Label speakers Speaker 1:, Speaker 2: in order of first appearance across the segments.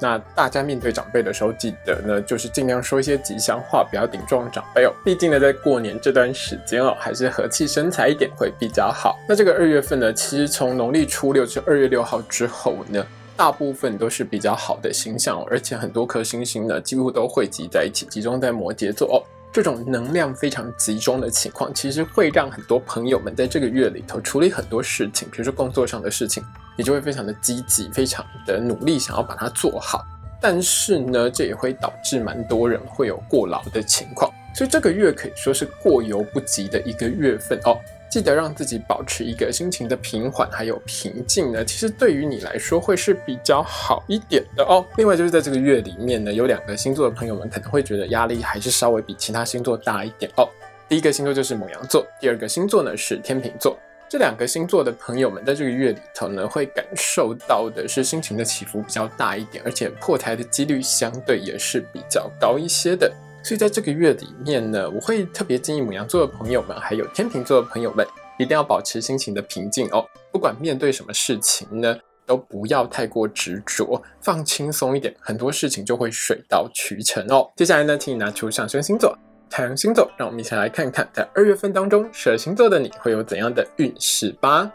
Speaker 1: 那大家面对长辈的时候，记得呢，就是尽量说一些吉祥话，不要顶撞长辈哦。毕竟呢，在过年这段时间哦，还是和气生财一点会比较好。那这个二月份呢，其实从农历初六至二月六号之后呢。大部分都是比较好的星象，而且很多颗星星呢，几乎都汇集在一起，集中在摩羯座哦。这种能量非常集中的情况，其实会让很多朋友们在这个月里头处理很多事情，比如说工作上的事情，你就会非常的积极，非常的努力，想要把它做好。但是呢，这也会导致蛮多人会有过劳的情况，所以这个月可以说是过犹不及的一个月份哦。记得让自己保持一个心情的平缓还有平静呢，其实对于你来说会是比较好一点的哦。另外就是在这个月里面呢，有两个星座的朋友们可能会觉得压力还是稍微比其他星座大一点哦。第一个星座就是母羊座，第二个星座呢是天秤座。这两个星座的朋友们在这个月里头呢，会感受到的是心情的起伏比较大一点，而且破台的几率相对也是比较高一些的。所以在这个月里面呢，我会特别建议母羊座的朋友们，还有天秤座的朋友们，一定要保持心情的平静哦。不管面对什么事情呢，都不要太过执着，放轻松一点，很多事情就会水到渠成哦。接下来呢，请你拿出上升星座、太阳星座，让我们一起来看看，在二月份当中，蛇星座的你会有怎样的运势吧。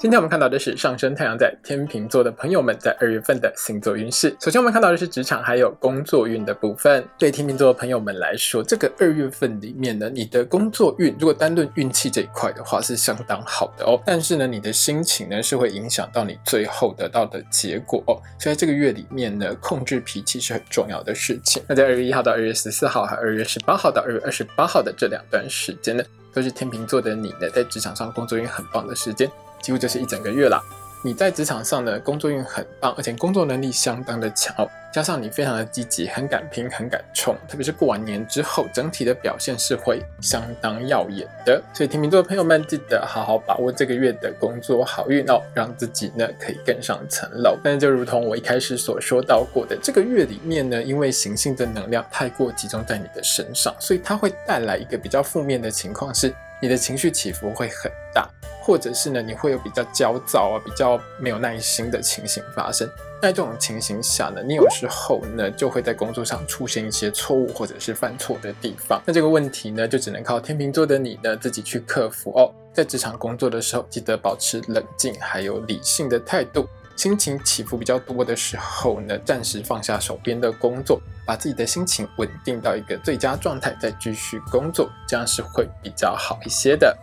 Speaker 1: 今天我们看到的是上升太阳在天秤座的朋友们在二月份的星座运势。首先，我们看到的是职场还有工作运的部分。对天秤座的朋友们来说，这个二月份里面呢，你的工作运如果单论运气这一块的话，是相当好的哦。但是呢，你的心情呢，是会影响到你最后得到的结果哦。所以这个月里面呢，控制脾气是很重要的事情。那在二月一号到二月十四号，和二月十八号到二月二十八号的这两段时间呢，都是天秤座的你呢，在职场上工作运很棒的时间。几乎就是一整个月了。你在职场上的工作运很棒，而且工作能力相当的强哦。加上你非常的积极，很敢拼，很敢冲，特别是过完年之后，整体的表现是会相当耀眼的。所以天秤座的朋友们，记得好好把握这个月的工作好运哦，让自己呢可以更上层楼。但是就如同我一开始所说到过的，这个月里面呢，因为行星的能量太过集中在你的身上，所以它会带来一个比较负面的情况是。你的情绪起伏会很大，或者是呢，你会有比较焦躁啊，比较没有耐心的情形发生。在这种情形下呢，你有时候呢就会在工作上出现一些错误或者是犯错的地方。那这个问题呢，就只能靠天秤座的你呢自己去克服哦。在职场工作的时候，记得保持冷静还有理性的态度。心情起伏比较多的时候呢，暂时放下手边的工作，把自己的心情稳定到一个最佳状态，再继续工作，这样是会比较好一些的。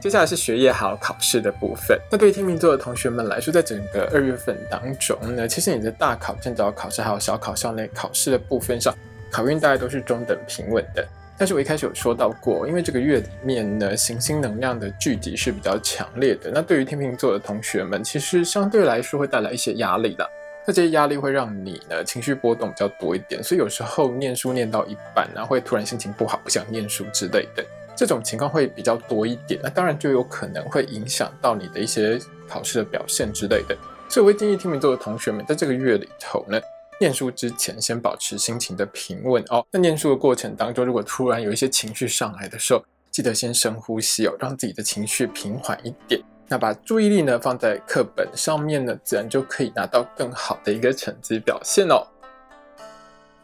Speaker 1: 接下来是学业还有考试的部分。那对于天秤座的同学们来说，在整个二月份当中呢，其实你的大考、建早考试还有小考校内考试的部分上，考运大概都是中等平稳的。但是我一开始有说到过，因为这个月里面呢，行星能量的聚集是比较强烈的。那对于天秤座的同学们，其实相对来说会带来一些压力的。那这些压力会让你呢情绪波动比较多一点，所以有时候念书念到一半呢，会突然心情不好，不想念书之类的。这种情况会比较多一点。那当然就有可能会影响到你的一些考试的表现之类的。所以我会建议天秤座的同学们，在这个月里头呢。念书之前，先保持心情的平稳哦。在念书的过程当中，如果突然有一些情绪上来的时候，记得先深呼吸哦，让自己的情绪平缓一点。那把注意力呢放在课本上面呢，自然就可以拿到更好的一个成绩表现哦。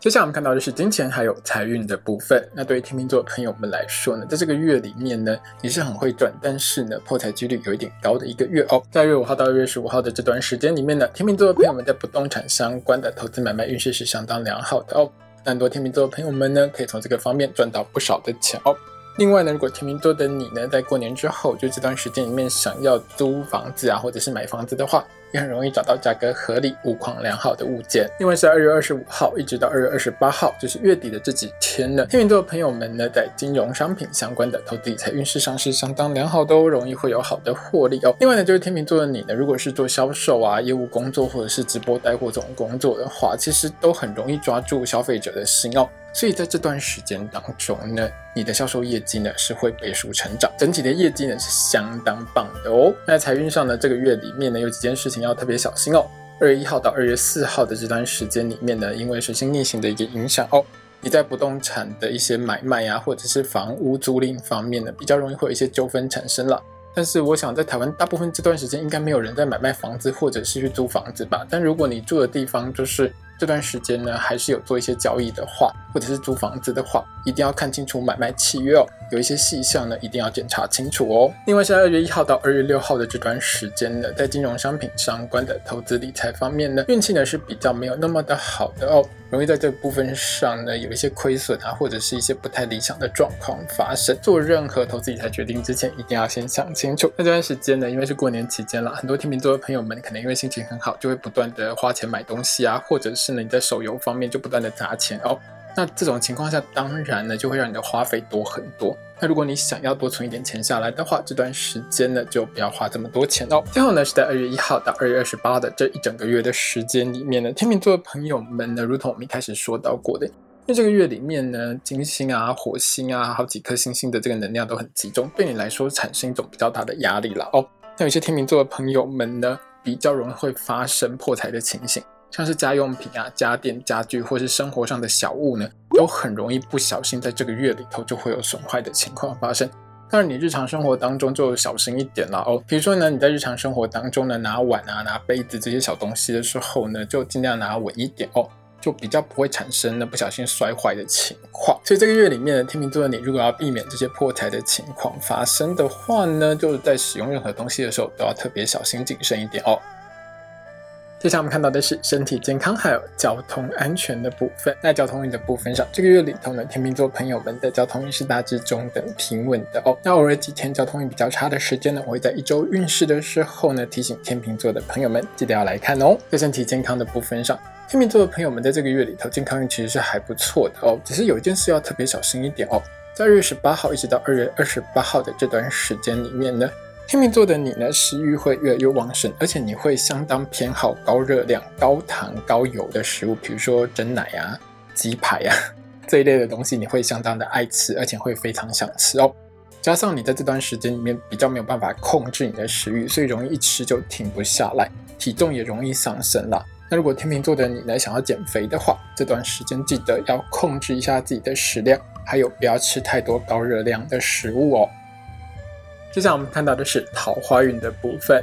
Speaker 1: 接下来我们看到的是金钱还有财运的部分。那对于天秤座朋友们来说呢，在这个月里面呢，你是很会赚，但是呢，破财几率有一点高的一个月哦。在二月五号到二月十五号的这段时间里面呢，天秤座的朋友们在不动产相关的投资买卖运势是相当良好的哦。很多天秤座的朋友们呢，可以从这个方面赚到不少的钱哦。另外呢，如果天秤座的你呢，在过年之后就这段时间里面想要租房子啊，或者是买房子的话，也很容易找到价格合理、物况良好的物件。另外是二月二十五号一直到二月二十八号，就是月底的这几天呢，天秤座的朋友们呢，在金融商品相关的投资理财运势上是相当良好，都容易会有好的获利哦。另外呢，就是天秤座的你呢，如果是做销售啊、业务工作或者是直播带货这种工作的话，其实都很容易抓住消费者的心哦。所以在这段时间当中呢，你的销售业绩呢是会倍数成长，整体的业绩呢是相当棒的哦。那财运上呢，这个月里面呢有几件事情要特别小心哦。二月一号到二月四号的这段时间里面呢，因为水星逆行的一个影响哦，你在不动产的一些买卖呀，或者是房屋租赁方面呢，比较容易会有一些纠纷产生了。但是我想在台湾大部分这段时间应该没有人在买卖房子或者是去租房子吧。但如果你住的地方就是。这段时间呢，还是有做一些交易的话，或者是租房子的话，一定要看清楚买卖契约哦。有一些细项呢，一定要检查清楚哦。另外，是二月一号到二月六号的这段时间呢，在金融商品相关的投资理财方面呢，运气呢是比较没有那么的好的哦，容易在这部分上呢有一些亏损啊，或者是一些不太理想的状况发生。做任何投资理财决定之前，一定要先想清楚。那这段时间呢，因为是过年期间了，很多天秤座的朋友们可能因为心情很好，就会不断的花钱买东西啊，或者是。是呢，你在手游方面就不断的砸钱哦，那这种情况下，当然呢就会让你的花费多很多。那如果你想要多存一点钱下来的话，这段时间呢就不要花这么多钱哦。最后呢是在二月一号到二月二十八的这一整个月的时间里面呢，天秤座的朋友们呢，如同我们一开始说到过的，那这个月里面呢，金星啊、火星啊，好几颗星星的这个能量都很集中，对你来说产生一种比较大的压力了哦。那有些天秤座的朋友们呢，比较容易会发生破财的情形。像是家用品啊、家电、家具，或是生活上的小物呢，都很容易不小心在这个月里头就会有损坏的情况发生。当然，你日常生活当中就小心一点了哦。比如说呢，你在日常生活当中呢，拿碗啊、拿杯子这些小东西的时候呢，就尽量拿稳一点哦，就比较不会产生呢不小心摔坏的情况。所以这个月里面的天秤座的你，如果要避免这些破财的情况发生的话呢，就是在使用任何东西的时候都要特别小心谨慎一点哦。接下来我们看到的是身体健康还有交通安全的部分。在交通运的部分上，这个月里头呢，天秤座朋友们的交通运是大致中等平稳的哦。那偶尔几天交通运比较差的时间呢，我会在一周运势的时候呢，提醒天秤座的朋友们记得要来看哦。在身体健康的部分上，天秤座的朋友们在这个月里头健康运其实是还不错的哦，只是有一件事要特别小心一点哦。在二月十八号一直到二月二十八号的这段时间里面呢。天秤座的你呢，食欲会越来越旺盛，而且你会相当偏好高热量、高糖、高油的食物，比如说蒸奶啊、鸡排啊 这一类的东西，你会相当的爱吃，而且会非常想吃哦。加上你在这段时间里面比较没有办法控制你的食欲，所以容易一吃就停不下来，体重也容易上升了。那如果天秤座的你呢，想要减肥的话，这段时间记得要控制一下自己的食量，还有不要吃太多高热量的食物哦。接下来我们看到的是桃花运的部分。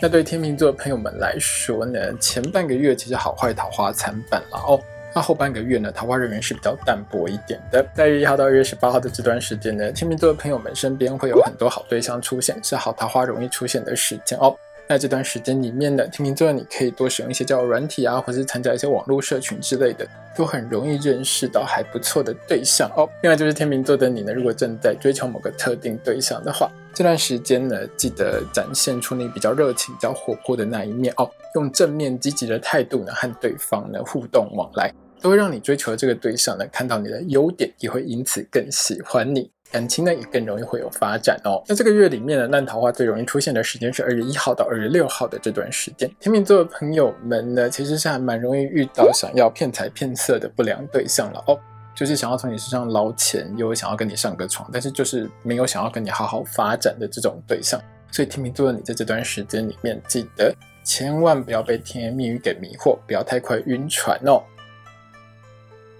Speaker 1: 那对天秤座朋友们来说呢，前半个月其实好坏桃花参半了哦。那后半个月呢，桃花人缘是比较淡薄一点的。在一号到二月十八号的这段时间呢，天秤座的朋友们身边会有很多好对象出现，是好桃花容易出现的时间哦。那这段时间里面呢，天秤座你可以多使用一些交友软体啊，或是参加一些网络社群之类的，都很容易认识到还不错的对象哦。另外就是天秤座的你呢，如果正在追求某个特定对象的话，这段时间呢，记得展现出你比较热情、比较活泼的那一面哦，用正面积极的态度呢和对方呢互动往来，都会让你追求的这个对象呢看到你的优点，也会因此更喜欢你，感情呢也更容易会有发展哦。那这个月里面呢，烂桃花最容易出现的时间是二月一号到二月六号的这段时间。天秤座的朋友们呢，其实是还蛮容易遇到想要骗财骗色的不良对象了哦。就是想要从你身上捞钱，又想要跟你上个床，但是就是没有想要跟你好好发展的这种对象。所以天秤座的你在这段时间里面，记得千万不要被甜言蜜语给迷惑，不要太快晕船哦。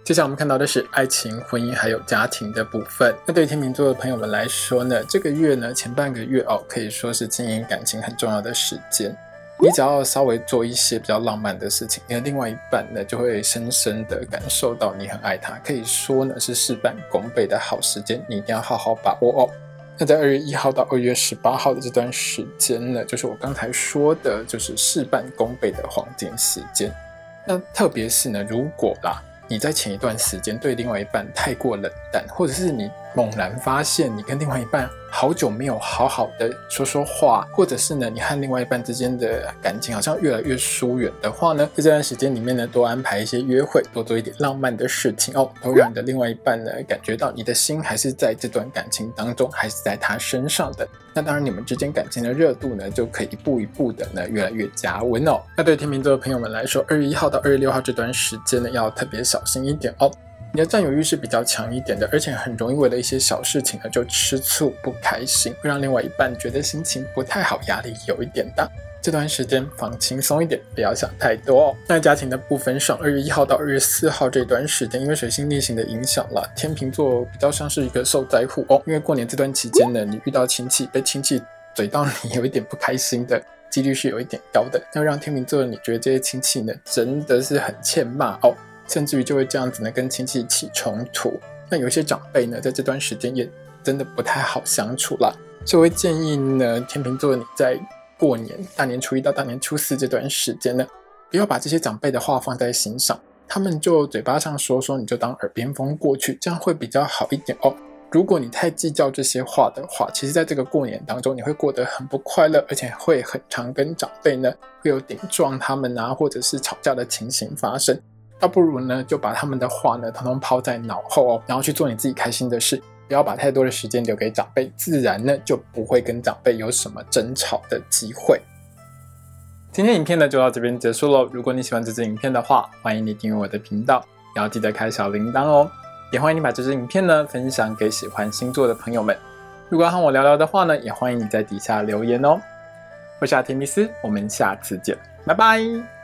Speaker 1: 接下来我们看到的是爱情、婚姻还有家庭的部分。那对天秤座的朋友们来说呢，这个月呢前半个月哦，可以说是经营感情很重要的时间。你只要稍微做一些比较浪漫的事情，你的另外一半呢就会深深的感受到你很爱他，可以说呢是事半功倍的好时间，你一定要好好把握哦。那在二月一号到二月十八号的这段时间呢，就是我刚才说的，就是事半功倍的黄金时间。那特别是呢，如果啦。你在前一段时间对另外一半太过冷淡，或者是你猛然发现你跟另外一半好久没有好好的说说话，或者是呢你和另外一半之间的感情好像越来越疏远的话呢，在这段时间里面呢，多安排一些约会，多做一点浪漫的事情哦，都让你的另外一半呢感觉到你的心还是在这段感情当中，还是在他身上的。那当然，你们之间感情的热度呢，就可以一步一步的呢越来越加温哦。那对天秤座的朋友们来说，二月一号到二月六号这段时间呢，要特别小心一点哦。你的占有欲是比较强一点的，而且很容易为了一些小事情呢就吃醋不开心，会让另外一半觉得心情不太好，压力有一点大。这段时间放轻松一点，不要想太多哦。在家庭的部分上，二月一号到二月四号这段时间，因为水星逆行的影响了，天秤座比较像是一个受灾户哦。因为过年这段期间呢，你遇到亲戚被亲戚嘴到你有一点不开心的几率是有一点高的，那让天秤座你觉得这些亲戚呢真的是很欠骂哦，甚至于就会这样子呢跟亲戚起冲突。那有一些长辈呢，在这段时间也真的不太好相处了，所以我会建议呢，天秤座你在。过年大年初一到大年初四这段时间呢，不要把这些长辈的话放在心上，他们就嘴巴上说说，你就当耳边风过去，这样会比较好一点哦。如果你太计较这些话的话，其实在这个过年当中，你会过得很不快乐，而且会很常跟长辈呢会有顶撞他们啊，或者是吵架的情形发生。倒不如呢，就把他们的话呢，统统抛在脑后哦，然后去做你自己开心的事。不要把太多的时间留给长辈，自然呢就不会跟长辈有什么争吵的机会。今天影片呢就到这边结束喽。如果你喜欢这支影片的话，欢迎你订阅我的频道，也要记得开小铃铛哦。也欢迎你把这支影片呢分享给喜欢星座的朋友们。如果要和我聊聊的话呢，也欢迎你在底下留言哦。我是阿提米斯，我们下次见，拜拜。